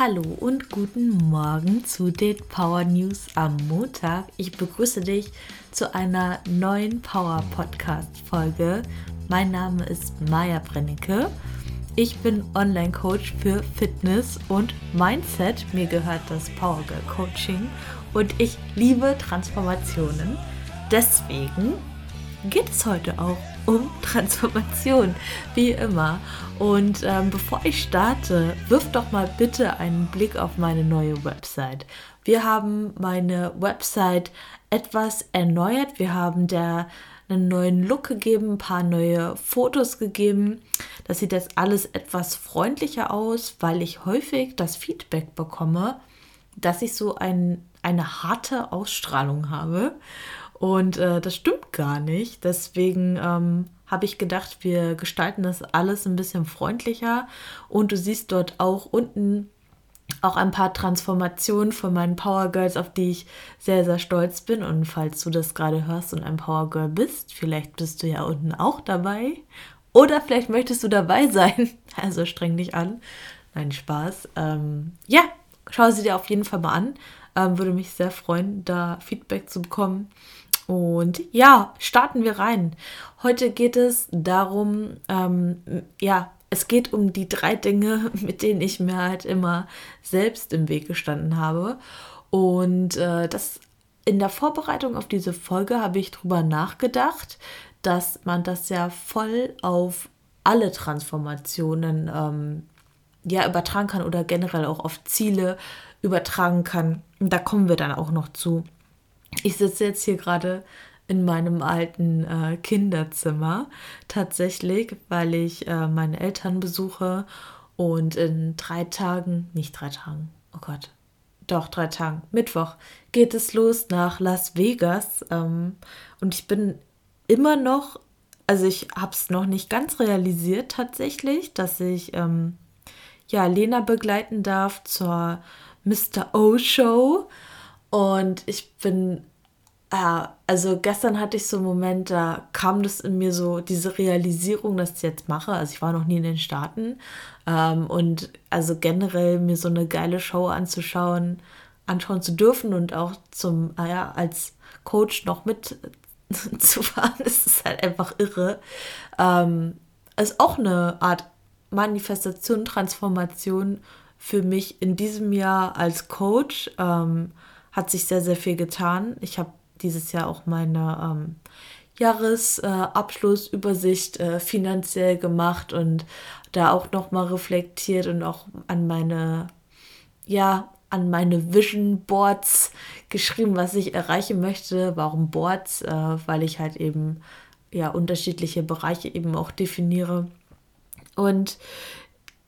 Hallo und guten Morgen zu den Power News am Montag. Ich begrüße dich zu einer neuen Power Podcast Folge. Mein Name ist Maja Brennecke. Ich bin Online-Coach für Fitness und Mindset. Mir gehört das Power Girl Coaching und ich liebe Transformationen. Deswegen geht es heute auch um Transformation, wie immer. Und ähm, bevor ich starte, wirf doch mal bitte einen Blick auf meine neue Website. Wir haben meine Website etwas erneuert. Wir haben der einen neuen Look gegeben, ein paar neue Fotos gegeben. Das sieht jetzt alles etwas freundlicher aus, weil ich häufig das Feedback bekomme, dass ich so ein, eine harte Ausstrahlung habe. Und äh, das stimmt gar nicht. Deswegen ähm, habe ich gedacht, wir gestalten das alles ein bisschen freundlicher. Und du siehst dort auch unten auch ein paar Transformationen von meinen Power Girls, auf die ich sehr, sehr stolz bin. Und falls du das gerade hörst und ein Power Girl bist, vielleicht bist du ja unten auch dabei. Oder vielleicht möchtest du dabei sein. Also streng dich an. Nein, Spaß. Ähm, ja, schau sie dir auf jeden Fall mal an. Ähm, würde mich sehr freuen, da Feedback zu bekommen. Und ja, starten wir rein. Heute geht es darum, ähm, ja, es geht um die drei Dinge, mit denen ich mir halt immer selbst im Weg gestanden habe. Und äh, das in der Vorbereitung auf diese Folge habe ich drüber nachgedacht, dass man das ja voll auf alle Transformationen ähm, ja übertragen kann oder generell auch auf Ziele übertragen kann. Da kommen wir dann auch noch zu. Ich sitze jetzt hier gerade in meinem alten äh, Kinderzimmer tatsächlich, weil ich äh, meine Eltern besuche und in drei Tagen, nicht drei Tagen, oh Gott, doch drei Tagen, Mittwoch geht es los nach Las Vegas ähm, und ich bin immer noch, also ich habe es noch nicht ganz realisiert tatsächlich, dass ich ähm, ja Lena begleiten darf zur Mr. O Show und ich bin, äh, also gestern hatte ich so einen Moment, da kam das in mir so, diese Realisierung, dass ich jetzt mache. Also ich war noch nie in den Staaten. Ähm, und also generell mir so eine geile Show anzuschauen, anschauen zu dürfen und auch zum, ah als Coach noch mit zu fahren, ist es halt einfach irre. Ähm, ist auch eine Art Manifestation, Transformation für mich in diesem Jahr als Coach. Ähm, hat sich sehr, sehr viel getan. Ich habe dieses Jahr auch meine ähm, Jahresabschlussübersicht äh, äh, finanziell gemacht und da auch nochmal reflektiert und auch an meine, ja, an meine Vision Boards geschrieben, was ich erreichen möchte. Warum Boards? Äh, weil ich halt eben ja unterschiedliche Bereiche eben auch definiere. Und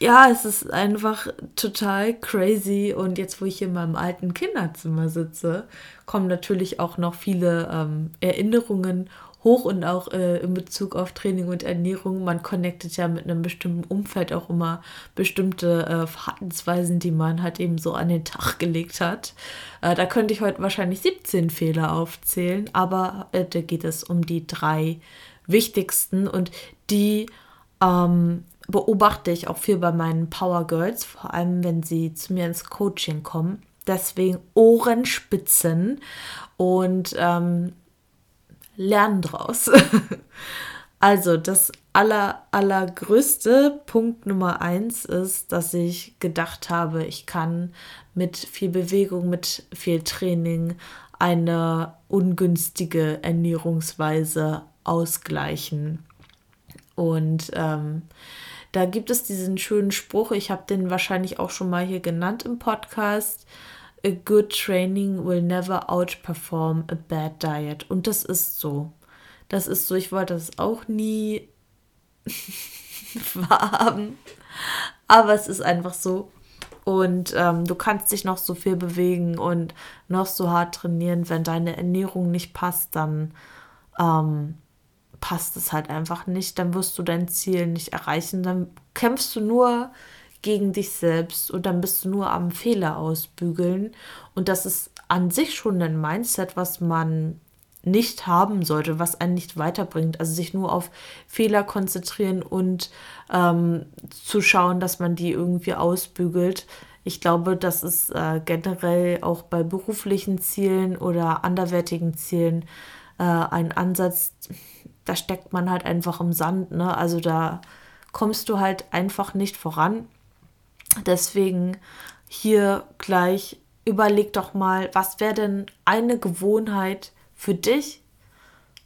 ja, es ist einfach total crazy. Und jetzt, wo ich hier in meinem alten Kinderzimmer sitze, kommen natürlich auch noch viele ähm, Erinnerungen hoch und auch äh, in Bezug auf Training und Ernährung. Man connectet ja mit einem bestimmten Umfeld auch immer bestimmte äh, Verhaltensweisen, die man halt eben so an den Tag gelegt hat. Äh, da könnte ich heute wahrscheinlich 17 Fehler aufzählen, aber äh, da geht es um die drei wichtigsten und die ähm, beobachte ich auch viel bei meinen Power Girls, vor allem wenn sie zu mir ins Coaching kommen. Deswegen Ohrenspitzen und ähm, lernen draus. also das aller, allergrößte Punkt Nummer eins ist, dass ich gedacht habe, ich kann mit viel Bewegung, mit viel Training eine ungünstige Ernährungsweise ausgleichen. Und ähm, da gibt es diesen schönen Spruch, ich habe den wahrscheinlich auch schon mal hier genannt im Podcast. A good training will never outperform a bad diet. Und das ist so. Das ist so. Ich wollte das auch nie wahrhaben. Aber es ist einfach so. Und ähm, du kannst dich noch so viel bewegen und noch so hart trainieren. Wenn deine Ernährung nicht passt, dann ähm, passt es halt einfach nicht, dann wirst du dein Ziel nicht erreichen, dann kämpfst du nur gegen dich selbst und dann bist du nur am Fehler ausbügeln. Und das ist an sich schon ein Mindset, was man nicht haben sollte, was einen nicht weiterbringt. Also sich nur auf Fehler konzentrieren und ähm, zu schauen, dass man die irgendwie ausbügelt, Ich glaube, das ist äh, generell auch bei beruflichen Zielen oder anderwertigen Zielen äh, ein Ansatz, da steckt man halt einfach im Sand. Ne? Also da kommst du halt einfach nicht voran. Deswegen hier gleich überleg doch mal, was wäre denn eine Gewohnheit für dich,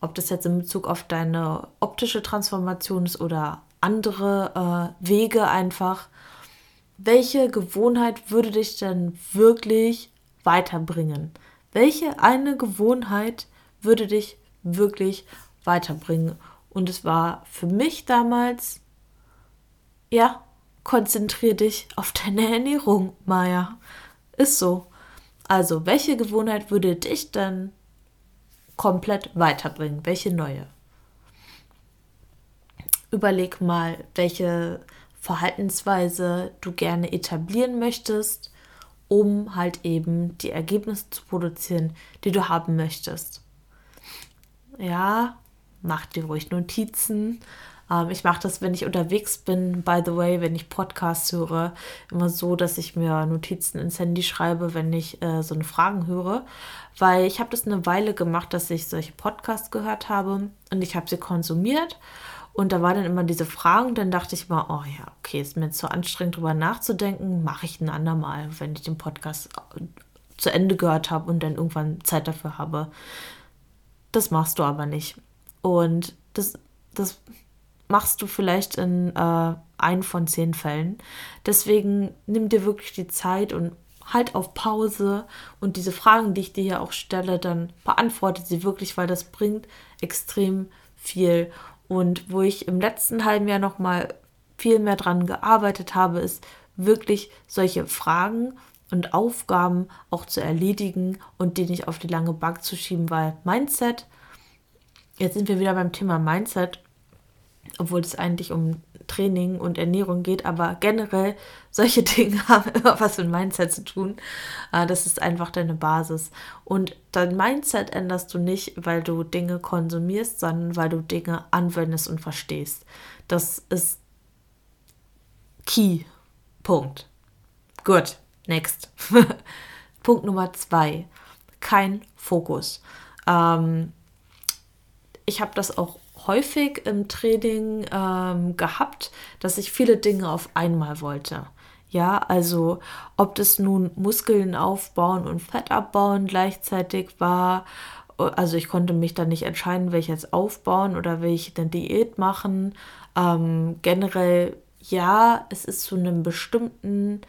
ob das jetzt in Bezug auf deine optische Transformation ist oder andere äh, Wege einfach. Welche Gewohnheit würde dich denn wirklich weiterbringen? Welche eine Gewohnheit würde dich wirklich weiterbringen? Und es war für mich damals, ja, konzentriere dich auf deine Ernährung, Maya. Ist so. Also, welche Gewohnheit würde dich dann komplett weiterbringen? Welche neue? Überleg mal, welche Verhaltensweise du gerne etablieren möchtest, um halt eben die Ergebnisse zu produzieren, die du haben möchtest. Ja, mach dir ruhig Notizen, ähm, ich mache das, wenn ich unterwegs bin, by the way, wenn ich Podcasts höre, immer so, dass ich mir Notizen ins Handy schreibe, wenn ich äh, so eine Fragen höre. Weil ich habe das eine Weile gemacht, dass ich solche Podcasts gehört habe und ich habe sie konsumiert. Und da waren dann immer diese Fragen, dann dachte ich mal, oh ja, okay, ist mir zu anstrengend drüber nachzudenken, mache ich ein andermal, wenn ich den Podcast äh, zu Ende gehört habe und dann irgendwann Zeit dafür habe. Das machst du aber nicht. Und das, das machst du vielleicht in äh, ein von zehn Fällen. Deswegen nimm dir wirklich die Zeit und halt auf Pause und diese Fragen, die ich dir hier auch stelle, dann beantworte sie wirklich, weil das bringt extrem viel. Und wo ich im letzten halben Jahr noch mal viel mehr dran gearbeitet habe, ist wirklich solche Fragen und Aufgaben auch zu erledigen und die nicht auf die lange Bank zu schieben, weil Mindset, jetzt sind wir wieder beim Thema Mindset, obwohl es eigentlich um Training und Ernährung geht, aber generell solche Dinge haben immer was mit Mindset zu tun. Ah, das ist einfach deine Basis. Und dein Mindset änderst du nicht, weil du Dinge konsumierst, sondern weil du Dinge anwendest und verstehst. Das ist Key. Punkt. Gut, next. Punkt Nummer zwei. Kein Fokus. Ähm, ich habe das auch häufig im Training ähm, gehabt, dass ich viele Dinge auf einmal wollte. Ja, also ob das nun Muskeln aufbauen und Fett abbauen gleichzeitig war, also ich konnte mich dann nicht entscheiden, welche jetzt aufbauen oder welche eine Diät machen. Ähm, generell ja, es ist zu einem bestimmten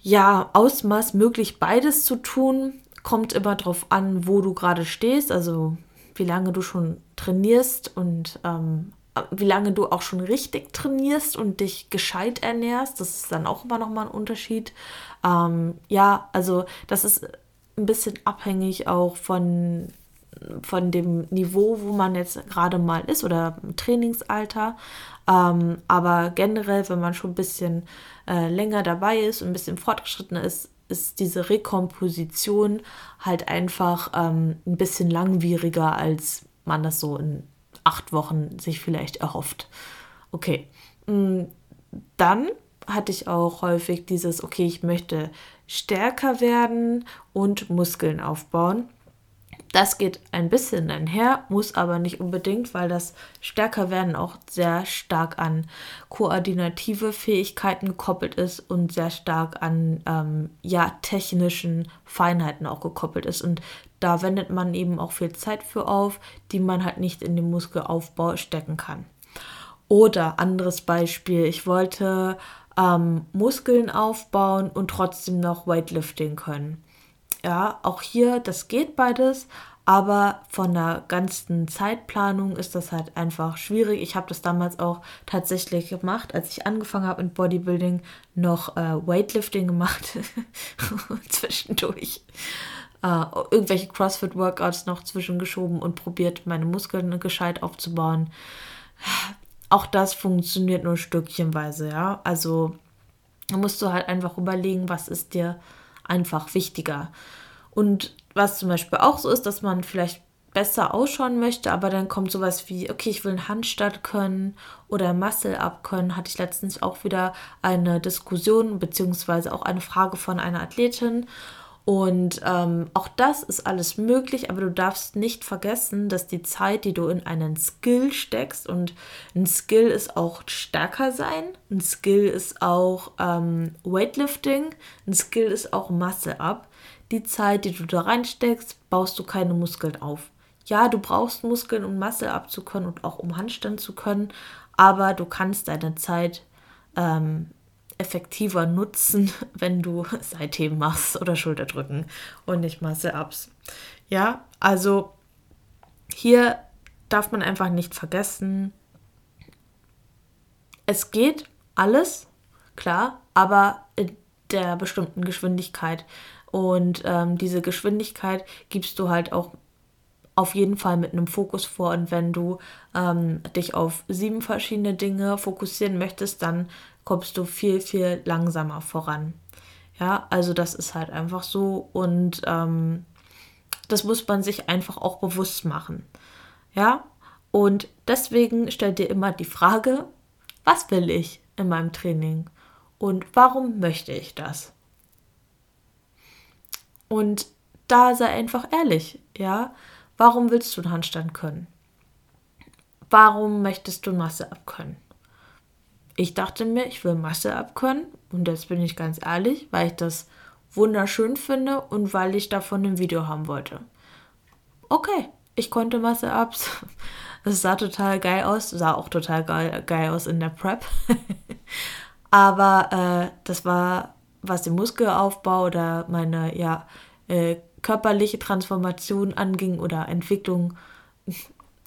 ja, Ausmaß möglich, beides zu tun. Kommt immer darauf an, wo du gerade stehst. Also wie lange du schon trainierst und ähm, wie lange du auch schon richtig trainierst und dich gescheit ernährst. Das ist dann auch immer noch mal ein Unterschied. Ähm, ja, also das ist ein bisschen abhängig auch von, von dem Niveau, wo man jetzt gerade mal ist oder im Trainingsalter. Ähm, aber generell, wenn man schon ein bisschen äh, länger dabei ist und ein bisschen fortgeschritten ist, ist diese Rekomposition halt einfach ähm, ein bisschen langwieriger, als man das so in acht Wochen sich vielleicht erhofft. Okay, mm, dann hatte ich auch häufig dieses, okay, ich möchte stärker werden und Muskeln aufbauen. Das geht ein bisschen einher, muss aber nicht unbedingt, weil das Stärkerwerden auch sehr stark an koordinative Fähigkeiten gekoppelt ist und sehr stark an ähm, ja, technischen Feinheiten auch gekoppelt ist. Und da wendet man eben auch viel Zeit für auf, die man halt nicht in den Muskelaufbau stecken kann. Oder anderes Beispiel, ich wollte ähm, Muskeln aufbauen und trotzdem noch Weightlifting können. Ja, auch hier, das geht beides, aber von der ganzen Zeitplanung ist das halt einfach schwierig. Ich habe das damals auch tatsächlich gemacht, als ich angefangen habe mit Bodybuilding, noch äh, Weightlifting gemacht zwischendurch. Äh, irgendwelche CrossFit-Workouts noch zwischengeschoben und probiert, meine Muskeln gescheit aufzubauen. Auch das funktioniert nur stückchenweise, ja. Also musst du halt einfach überlegen, was ist dir einfach wichtiger. Und was zum Beispiel auch so ist, dass man vielleicht besser ausschauen möchte, aber dann kommt sowas wie, okay, ich will einen Handstand können oder Muscle-Up können, hatte ich letztens auch wieder eine Diskussion beziehungsweise auch eine Frage von einer Athletin. Und ähm, auch das ist alles möglich, aber du darfst nicht vergessen, dass die Zeit, die du in einen Skill steckst, und ein Skill ist auch stärker sein, ein Skill ist auch ähm, Weightlifting, ein Skill ist auch Muscle-Up. Die Zeit, die du da reinsteckst, baust du keine Muskeln auf ja, du brauchst Muskeln, um Masse abzukönnen und auch um Handstand zu können, aber du kannst deine Zeit ähm, effektiver nutzen, wenn du Seitheben machst oder Schulterdrücken und nicht Masse-Ups. Ja, also hier darf man einfach nicht vergessen, es geht alles, klar, aber in der bestimmten Geschwindigkeit. Und ähm, diese Geschwindigkeit gibst du halt auch auf jeden Fall mit einem Fokus vor. Und wenn du ähm, dich auf sieben verschiedene Dinge fokussieren möchtest, dann kommst du viel, viel langsamer voran. Ja, also das ist halt einfach so. Und ähm, das muss man sich einfach auch bewusst machen. Ja, und deswegen stell dir immer die Frage, was will ich in meinem Training? Und warum möchte ich das? Und da sei einfach ehrlich, ja. Warum willst du einen Handstand können? Warum möchtest du Masse abkönnen? Ich dachte mir, ich will Masse abkönnen und jetzt bin ich ganz ehrlich, weil ich das wunderschön finde und weil ich davon ein Video haben wollte. Okay, ich konnte Masse abs. Es sah total geil aus, sah auch total geil, geil aus in der Prep. Aber äh, das war, was den Muskelaufbau oder meine ja, äh, körperliche Transformation anging oder Entwicklung,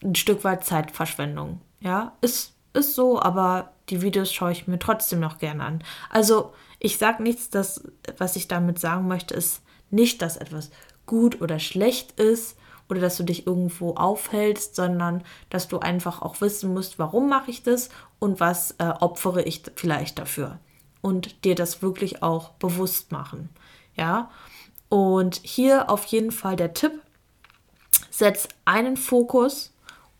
ein Stück weit Zeitverschwendung. Ja, ist, ist so, aber die Videos schaue ich mir trotzdem noch gerne an. Also, ich sage nichts, dass, was ich damit sagen möchte, ist nicht, dass etwas gut oder schlecht ist oder dass du dich irgendwo aufhältst, sondern dass du einfach auch wissen musst, warum mache ich das und was äh, opfere ich vielleicht dafür. Und dir das wirklich auch bewusst machen. Ja, und hier auf jeden Fall der Tipp, setz einen Fokus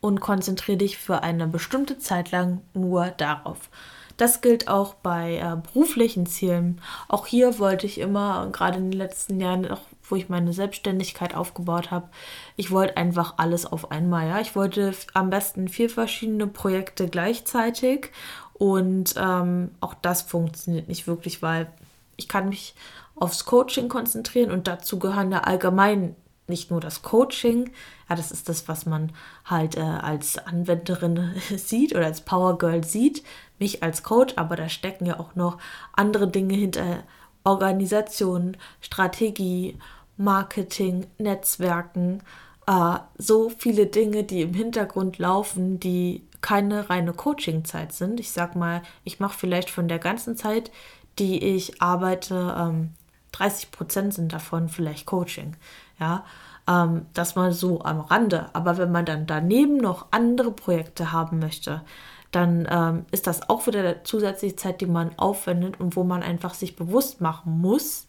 und konzentriere dich für eine bestimmte Zeit lang nur darauf. Das gilt auch bei äh, beruflichen Zielen. Auch hier wollte ich immer, gerade in den letzten Jahren, auch wo ich meine Selbstständigkeit aufgebaut habe, ich wollte einfach alles auf einmal. Ja, ich wollte am besten vier verschiedene Projekte gleichzeitig und ähm, auch das funktioniert nicht wirklich, weil ich kann mich aufs Coaching konzentrieren und dazu gehören da allgemein nicht nur das Coaching, ja, das ist das, was man halt äh, als Anwenderin sieht oder als Power Girl sieht, mich als Coach, aber da stecken ja auch noch andere Dinge hinter Organisation, Strategie, Marketing, Netzwerken, äh, so viele Dinge, die im Hintergrund laufen, die keine reine Coaching-Zeit sind. Ich sag mal, ich mache vielleicht von der ganzen Zeit, die ich arbeite, ähm, 30 Prozent sind davon vielleicht Coaching. Ja, ähm, das mal so am Rande. Aber wenn man dann daneben noch andere Projekte haben möchte, dann ähm, ist das auch wieder zusätzliche Zeit, die man aufwendet und wo man einfach sich bewusst machen muss,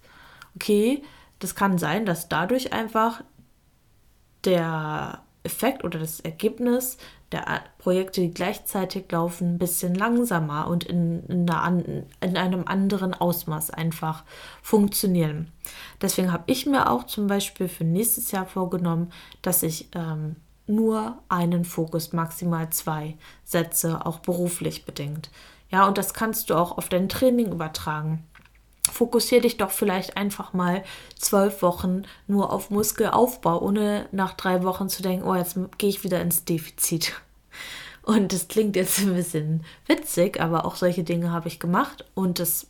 okay, das kann sein, dass dadurch einfach der Effekt oder das Ergebnis der Projekte, die gleichzeitig laufen, ein bisschen langsamer und in, in, einer, in einem anderen Ausmaß einfach funktionieren. Deswegen habe ich mir auch zum Beispiel für nächstes Jahr vorgenommen, dass ich ähm, nur einen Fokus, maximal zwei setze, auch beruflich bedingt. Ja, und das kannst du auch auf dein Training übertragen fokussiere dich doch vielleicht einfach mal zwölf Wochen nur auf Muskelaufbau, ohne nach drei Wochen zu denken, oh, jetzt gehe ich wieder ins Defizit. Und das klingt jetzt ein bisschen witzig, aber auch solche Dinge habe ich gemacht und das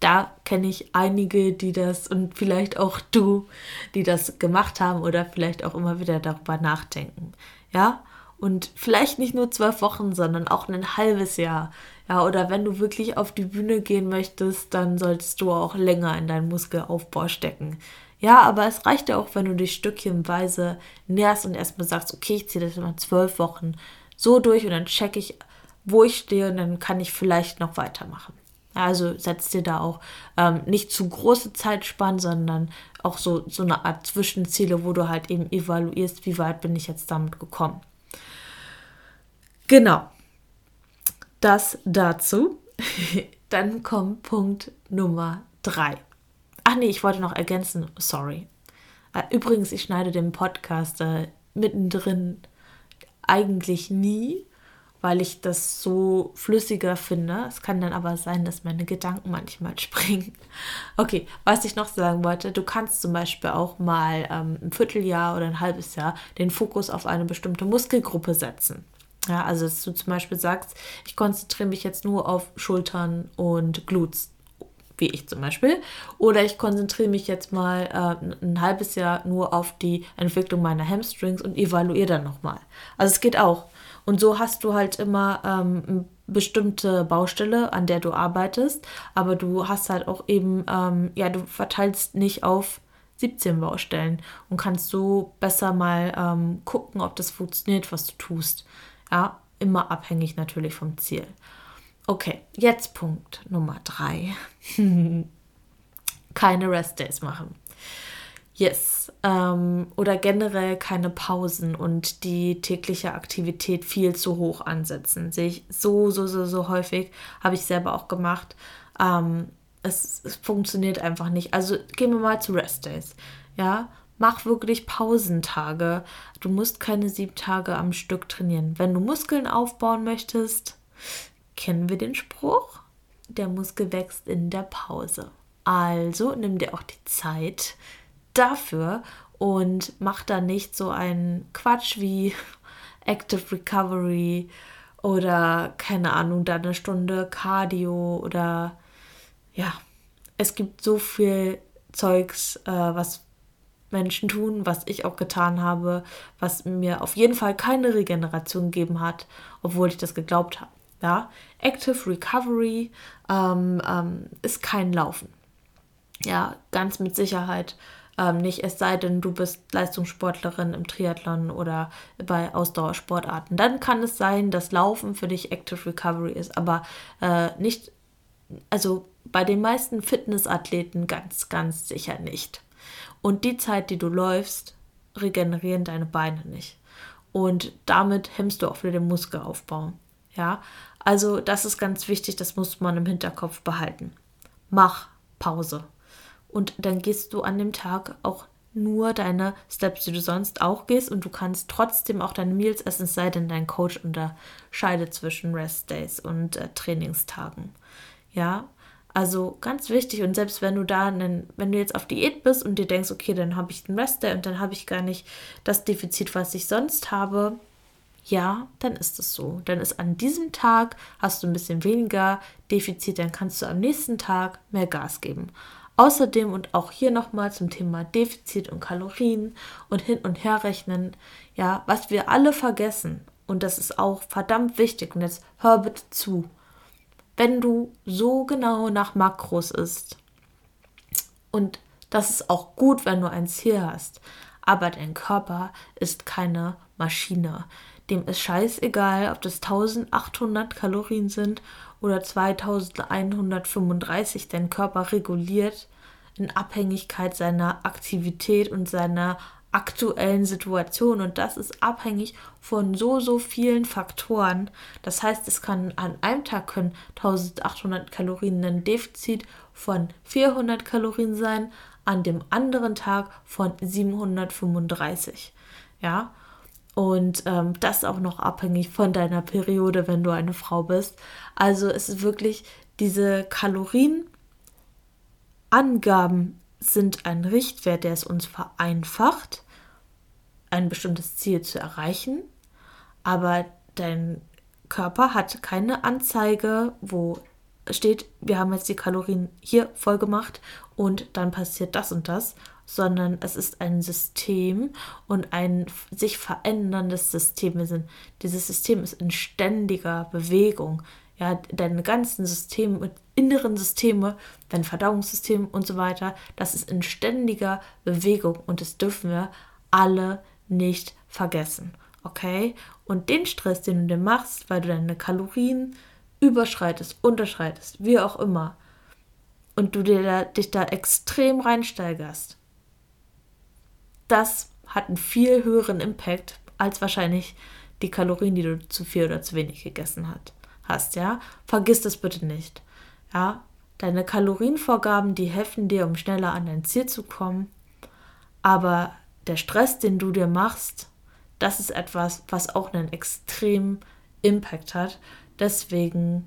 da kenne ich einige, die das und vielleicht auch du, die das gemacht haben oder vielleicht auch immer wieder darüber nachdenken. Ja, und vielleicht nicht nur zwölf Wochen, sondern auch ein halbes Jahr. Ja, oder wenn du wirklich auf die Bühne gehen möchtest, dann solltest du auch länger in deinen Muskelaufbau stecken. Ja, aber es reicht ja auch, wenn du dich stückchenweise näherst und erstmal sagst, okay, ich ziehe das immer zwölf Wochen so durch und dann checke ich, wo ich stehe und dann kann ich vielleicht noch weitermachen. Also setzt dir da auch ähm, nicht zu große Zeitspannen, sondern auch so, so eine Art Zwischenziele, wo du halt eben evaluierst, wie weit bin ich jetzt damit gekommen. Genau. Das dazu. Dann kommt Punkt Nummer drei. Ach nee, ich wollte noch ergänzen, sorry. Äh, übrigens, ich schneide den Podcast äh, mittendrin eigentlich nie, weil ich das so flüssiger finde. Es kann dann aber sein, dass meine Gedanken manchmal springen. Okay, was ich noch sagen wollte, du kannst zum Beispiel auch mal ähm, ein Vierteljahr oder ein halbes Jahr den Fokus auf eine bestimmte Muskelgruppe setzen. Ja, also dass du zum Beispiel sagst, ich konzentriere mich jetzt nur auf Schultern und Glutes wie ich zum Beispiel. Oder ich konzentriere mich jetzt mal äh, ein halbes Jahr nur auf die Entwicklung meiner Hamstrings und evaluiere dann nochmal. Also es geht auch. Und so hast du halt immer ähm, eine bestimmte Baustelle, an der du arbeitest, aber du hast halt auch eben, ähm, ja, du verteilst nicht auf 17 Baustellen und kannst so besser mal ähm, gucken, ob das funktioniert, was du tust. Ja, immer abhängig natürlich vom Ziel. Okay, jetzt Punkt Nummer drei. Keine Rest Days machen. Yes. Ähm, oder generell keine Pausen und die tägliche Aktivität viel zu hoch ansetzen. Sehe ich so, so, so, so häufig. Habe ich selber auch gemacht. Ähm, es, es funktioniert einfach nicht. Also gehen wir mal zu Rest Days. Ja, mach wirklich Pausentage. Du musst keine sieben Tage am Stück trainieren. Wenn du Muskeln aufbauen möchtest, kennen wir den Spruch? Der Muskel wächst in der Pause. Also nimm dir auch die Zeit dafür und mach da nicht so einen Quatsch wie Active Recovery oder keine Ahnung, da eine Stunde Cardio oder ja, es gibt so viel Zeugs, äh, was Menschen tun, was ich auch getan habe, was mir auf jeden Fall keine Regeneration gegeben hat, obwohl ich das geglaubt habe. Ja, Active Recovery ähm, ähm, ist kein Laufen. Ja, ganz mit Sicherheit ähm, nicht, es sei denn, du bist Leistungssportlerin im Triathlon oder bei Ausdauersportarten. Dann kann es sein, dass Laufen für dich Active Recovery ist, aber äh, nicht, also bei den meisten Fitnessathleten ganz, ganz sicher nicht. Und die Zeit, die du läufst, regenerieren deine Beine nicht. Und damit hemmst du auch wieder den Muskelaufbau. Ja, also das ist ganz wichtig, das muss man im Hinterkopf behalten. Mach Pause. Und dann gehst du an dem Tag auch nur deine Steps, die du sonst auch gehst und du kannst trotzdem auch deine Meals essen, es sei denn, dein Coach unterscheidet zwischen Rest Days und äh, Trainingstagen. Ja, also ganz wichtig und selbst wenn du da, einen, wenn du jetzt auf Diät bist und dir denkst, okay, dann habe ich den Rest Day und dann habe ich gar nicht das Defizit, was ich sonst habe, ja, dann ist es so. Dann ist an diesem Tag hast du ein bisschen weniger Defizit, dann kannst du am nächsten Tag mehr Gas geben. Außerdem und auch hier nochmal zum Thema Defizit und Kalorien und hin und her rechnen, ja, was wir alle vergessen, und das ist auch verdammt wichtig, und jetzt hör bitte zu, wenn du so genau nach Makros isst, und das ist auch gut, wenn du ein Ziel hast, aber dein Körper ist keine Maschine. Dem ist scheißegal, ob das 1800 Kalorien sind oder 2135 dein Körper reguliert in Abhängigkeit seiner Aktivität und seiner aktuellen Situation und das ist abhängig von so so vielen Faktoren. Das heißt, es kann an einem Tag können 1800 Kalorien ein Defizit von 400 Kalorien sein, an dem anderen Tag von 735. Ja, und ähm, das auch noch abhängig von deiner Periode, wenn du eine Frau bist. Also es ist wirklich diese Kalorienangaben sind ein Richtwert, der es uns vereinfacht, ein bestimmtes Ziel zu erreichen. Aber dein Körper hat keine Anzeige, wo steht, wir haben jetzt die Kalorien hier voll gemacht und dann passiert das und das, sondern es ist ein System und ein sich veränderndes System. Wir sind, dieses System ist in ständiger Bewegung. Ja, deine ganzen Systeme, inneren Systeme, dein Verdauungssystem und so weiter, das ist in ständiger Bewegung und das dürfen wir alle nicht vergessen. Okay? Und den Stress, den du dir machst, weil du deine Kalorien überschreitest, unterschreitest, wie auch immer, und du dir da, dich da extrem reinsteigerst, das hat einen viel höheren Impact als wahrscheinlich die Kalorien, die du zu viel oder zu wenig gegessen hat, hast, ja? Vergiss das bitte nicht. Ja? Deine Kalorienvorgaben, die helfen dir, um schneller an dein Ziel zu kommen, aber der Stress, den du dir machst, das ist etwas, was auch einen extremen Impact hat. Deswegen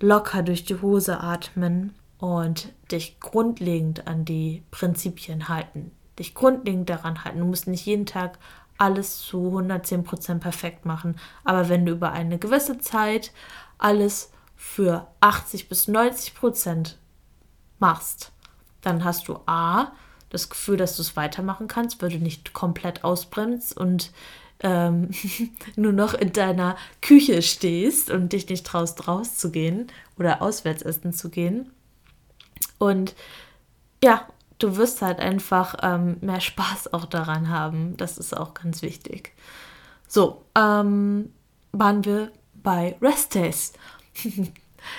locker durch die Hose atmen und dich grundlegend an die Prinzipien halten. Dich grundlegend daran halten. Du musst nicht jeden Tag alles zu 110% perfekt machen. Aber wenn du über eine gewisse Zeit alles für 80 bis 90% machst, dann hast du A, das Gefühl, dass du es weitermachen kannst, weil du nicht komplett ausbremst und ähm, nur noch in deiner Küche stehst und dich nicht traust, rauszugehen oder auswärts essen zu gehen. Und ja, du wirst halt einfach ähm, mehr Spaß auch daran haben. Das ist auch ganz wichtig. So, ähm, waren wir bei Rest Days.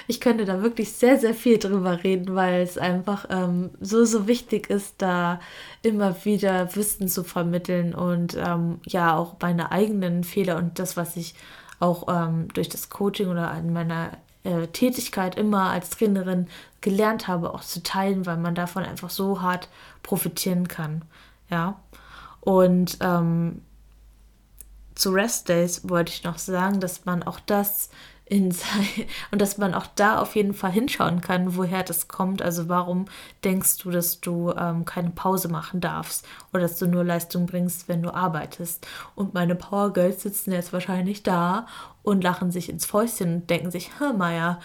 ich könnte da wirklich sehr, sehr viel drüber reden, weil es einfach ähm, so, so wichtig ist, da immer wieder Wissen zu vermitteln und ähm, ja auch meine eigenen Fehler und das, was ich auch ähm, durch das Coaching oder in meiner äh, Tätigkeit immer als Trainerin gelernt habe, auch zu teilen, weil man davon einfach so hart profitieren kann. Ja. Und ähm, zu Rest Days wollte ich noch sagen, dass man auch das in sein, und dass man auch da auf jeden Fall hinschauen kann, woher das kommt. Also warum denkst du, dass du ähm, keine Pause machen darfst oder dass du nur Leistung bringst, wenn du arbeitest? Und meine Power Girls sitzen jetzt wahrscheinlich da und lachen sich ins Fäustchen und denken sich, hör Maya,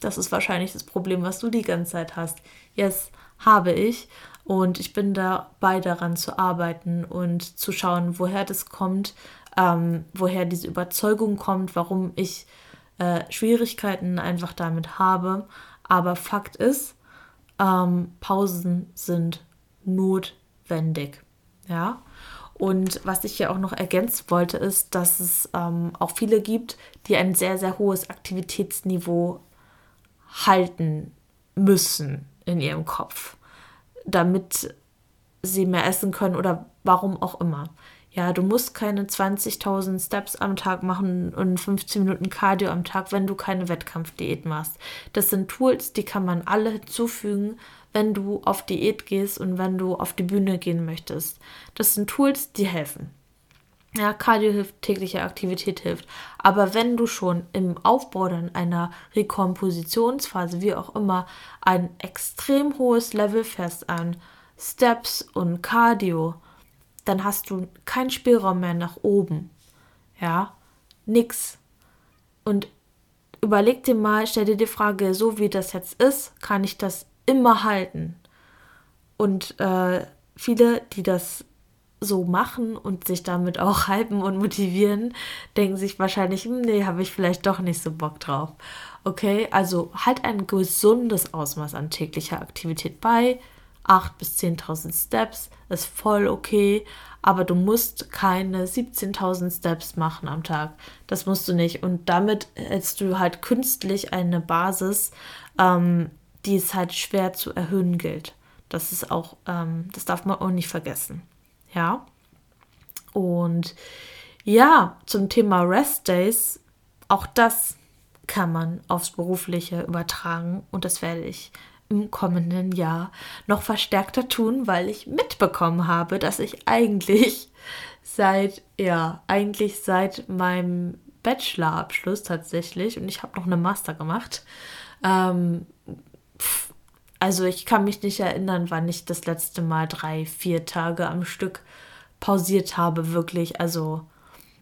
das ist wahrscheinlich das Problem, was du die ganze Zeit hast. Yes, habe ich. Und ich bin dabei daran zu arbeiten und zu schauen, woher das kommt, ähm, woher diese Überzeugung kommt, warum ich äh, Schwierigkeiten einfach damit habe. Aber Fakt ist, ähm, Pausen sind notwendig. Ja. Und was ich hier auch noch ergänzt wollte, ist, dass es ähm, auch viele gibt, die ein sehr, sehr hohes Aktivitätsniveau halten müssen in ihrem Kopf, damit sie mehr essen können oder warum auch immer. Ja, du musst keine 20.000 Steps am Tag machen und 15 Minuten Cardio am Tag, wenn du keine Wettkampfdiät machst. Das sind Tools, die kann man alle hinzufügen, wenn du auf Diät gehst und wenn du auf die Bühne gehen möchtest. Das sind Tools, die helfen. Ja, Cardio hilft, tägliche Aktivität hilft. Aber wenn du schon im Aufbau dann einer Rekompositionsphase, wie auch immer, ein extrem hohes Level fährst an Steps und Cardio, dann hast du keinen Spielraum mehr nach oben. Ja, nix. Und überleg dir mal, stell dir die Frage, so wie das jetzt ist, kann ich das immer halten? Und äh, viele, die das so machen und sich damit auch hypen und motivieren, denken sich wahrscheinlich, hm, nee, habe ich vielleicht doch nicht so Bock drauf. Okay, also halt ein gesundes Ausmaß an täglicher Aktivität bei. 8.000 bis 10.000 Steps ist voll okay, aber du musst keine 17.000 Steps machen am Tag. Das musst du nicht. Und damit hältst du halt künstlich eine Basis, ähm, die es halt schwer zu erhöhen gilt. Das ist auch, ähm, das darf man auch nicht vergessen. Ja. Und ja, zum Thema Rest Days, auch das kann man aufs Berufliche übertragen und das werde ich im kommenden Jahr noch verstärkter tun, weil ich mitbekommen habe, dass ich eigentlich seit, ja, eigentlich seit meinem Bachelorabschluss tatsächlich, und ich habe noch eine Master gemacht, ähm, also ich kann mich nicht erinnern, wann ich das letzte Mal drei, vier Tage am Stück pausiert habe, wirklich. Also,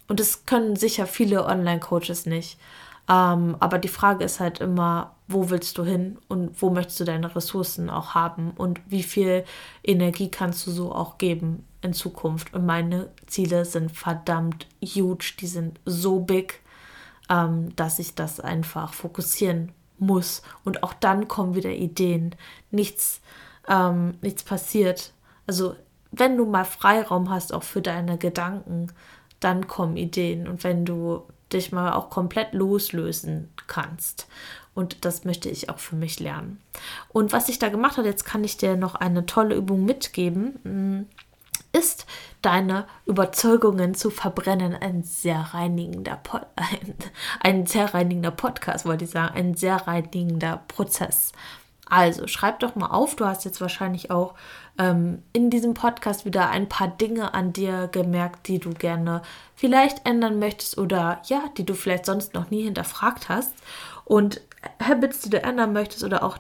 und das können sicher viele Online-Coaches nicht. Ähm, aber die Frage ist halt immer, wo willst du hin und wo möchtest du deine Ressourcen auch haben und wie viel Energie kannst du so auch geben in Zukunft. Und meine Ziele sind verdammt huge, die sind so big, ähm, dass ich das einfach fokussieren muss. Und auch dann kommen wieder Ideen. Nichts, ähm, nichts passiert. Also wenn du mal Freiraum hast, auch für deine Gedanken, dann kommen Ideen. Und wenn du dich mal auch komplett loslösen kannst. Und das möchte ich auch für mich lernen. Und was ich da gemacht habe, jetzt kann ich dir noch eine tolle Übung mitgeben, hm, ist deine Überzeugungen zu verbrennen. Ein sehr reinigender, po ein, ein sehr reinigender Podcast, wollte ich sagen, ein sehr reinigender Prozess. Also schreib doch mal auf, du hast jetzt wahrscheinlich auch ähm, in diesem Podcast wieder ein paar Dinge an dir gemerkt, die du gerne vielleicht ändern möchtest oder ja, die du vielleicht sonst noch nie hinterfragt hast. Und Habits, die du ändern möchtest oder auch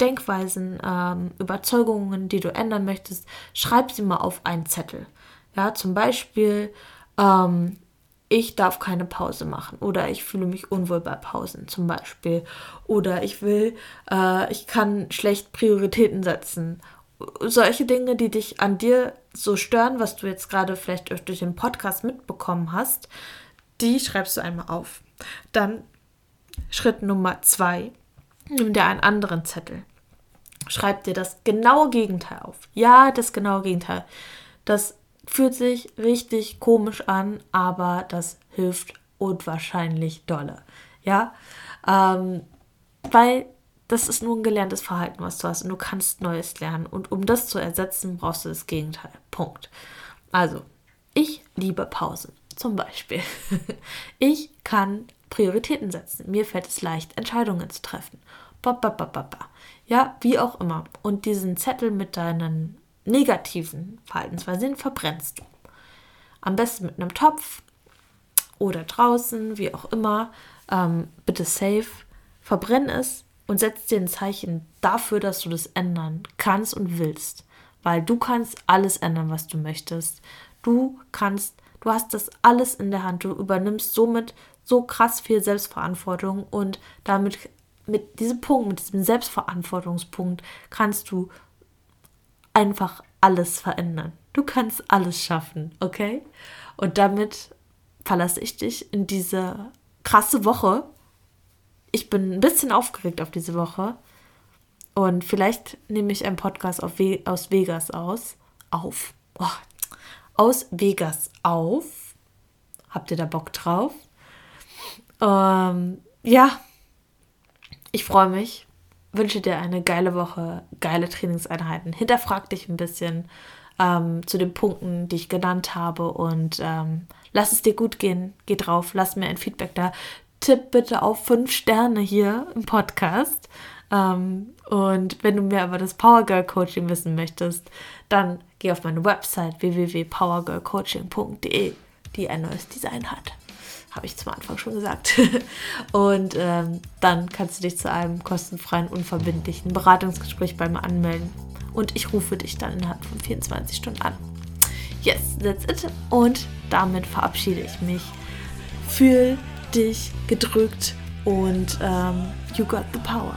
Denkweisen, ähm, Überzeugungen, die du ändern möchtest, schreib sie mal auf einen Zettel. Ja, zum Beispiel, ähm, ich darf keine Pause machen oder ich fühle mich unwohl bei Pausen zum Beispiel oder ich will, äh, ich kann schlecht Prioritäten setzen. Solche Dinge, die dich an dir so stören, was du jetzt gerade vielleicht durch den Podcast mitbekommen hast, die schreibst du einmal auf. Dann Schritt Nummer zwei, nimm dir einen anderen Zettel. Schreib dir das genaue Gegenteil auf. Ja, das genaue Gegenteil. Das fühlt sich richtig komisch an, aber das hilft unwahrscheinlich dolle. Ja, ähm, weil das ist nur ein gelerntes Verhalten, was du hast und du kannst Neues lernen. Und um das zu ersetzen, brauchst du das Gegenteil. Punkt. Also, ich liebe Pausen. Zum Beispiel. ich kann Prioritäten setzen. Mir fällt es leicht, Entscheidungen zu treffen. Ja, wie auch immer. Und diesen Zettel mit deinen negativen Verhaltensweisen verbrennst du. Am besten mit einem Topf oder draußen, wie auch immer. Ähm, bitte safe. Verbrenn es und setz dir ein Zeichen dafür, dass du das ändern kannst und willst. Weil du kannst alles ändern, was du möchtest. Du kannst, du hast das alles in der Hand. Du übernimmst somit so krass viel Selbstverantwortung und damit mit diesem Punkt, mit diesem Selbstverantwortungspunkt kannst du einfach alles verändern. Du kannst alles schaffen, okay? Und damit verlasse ich dich in diese krasse Woche. Ich bin ein bisschen aufgeregt auf diese Woche. Und vielleicht nehme ich einen Podcast We aus Vegas aus. Auf. Oh, aus Vegas auf. Habt ihr da Bock drauf? Ähm, ja, ich freue mich. Wünsche dir eine geile Woche, geile Trainingseinheiten. Hinterfrag dich ein bisschen ähm, zu den Punkten, die ich genannt habe und ähm, lass es dir gut gehen. Geh drauf, lass mir ein Feedback da. Tipp bitte auf fünf Sterne hier im Podcast. Ähm, und wenn du mehr über das Power Girl Coaching wissen möchtest, dann geh auf meine Website www.powergirlcoaching.de, die ein neues Design hat. Habe ich zum Anfang schon gesagt. Und ähm, dann kannst du dich zu einem kostenfreien, unverbindlichen Beratungsgespräch bei mir anmelden. Und ich rufe dich dann innerhalb von 24 Stunden an. Yes, that's it. Und damit verabschiede ich mich. Fühl dich gedrückt und ähm, you got the power.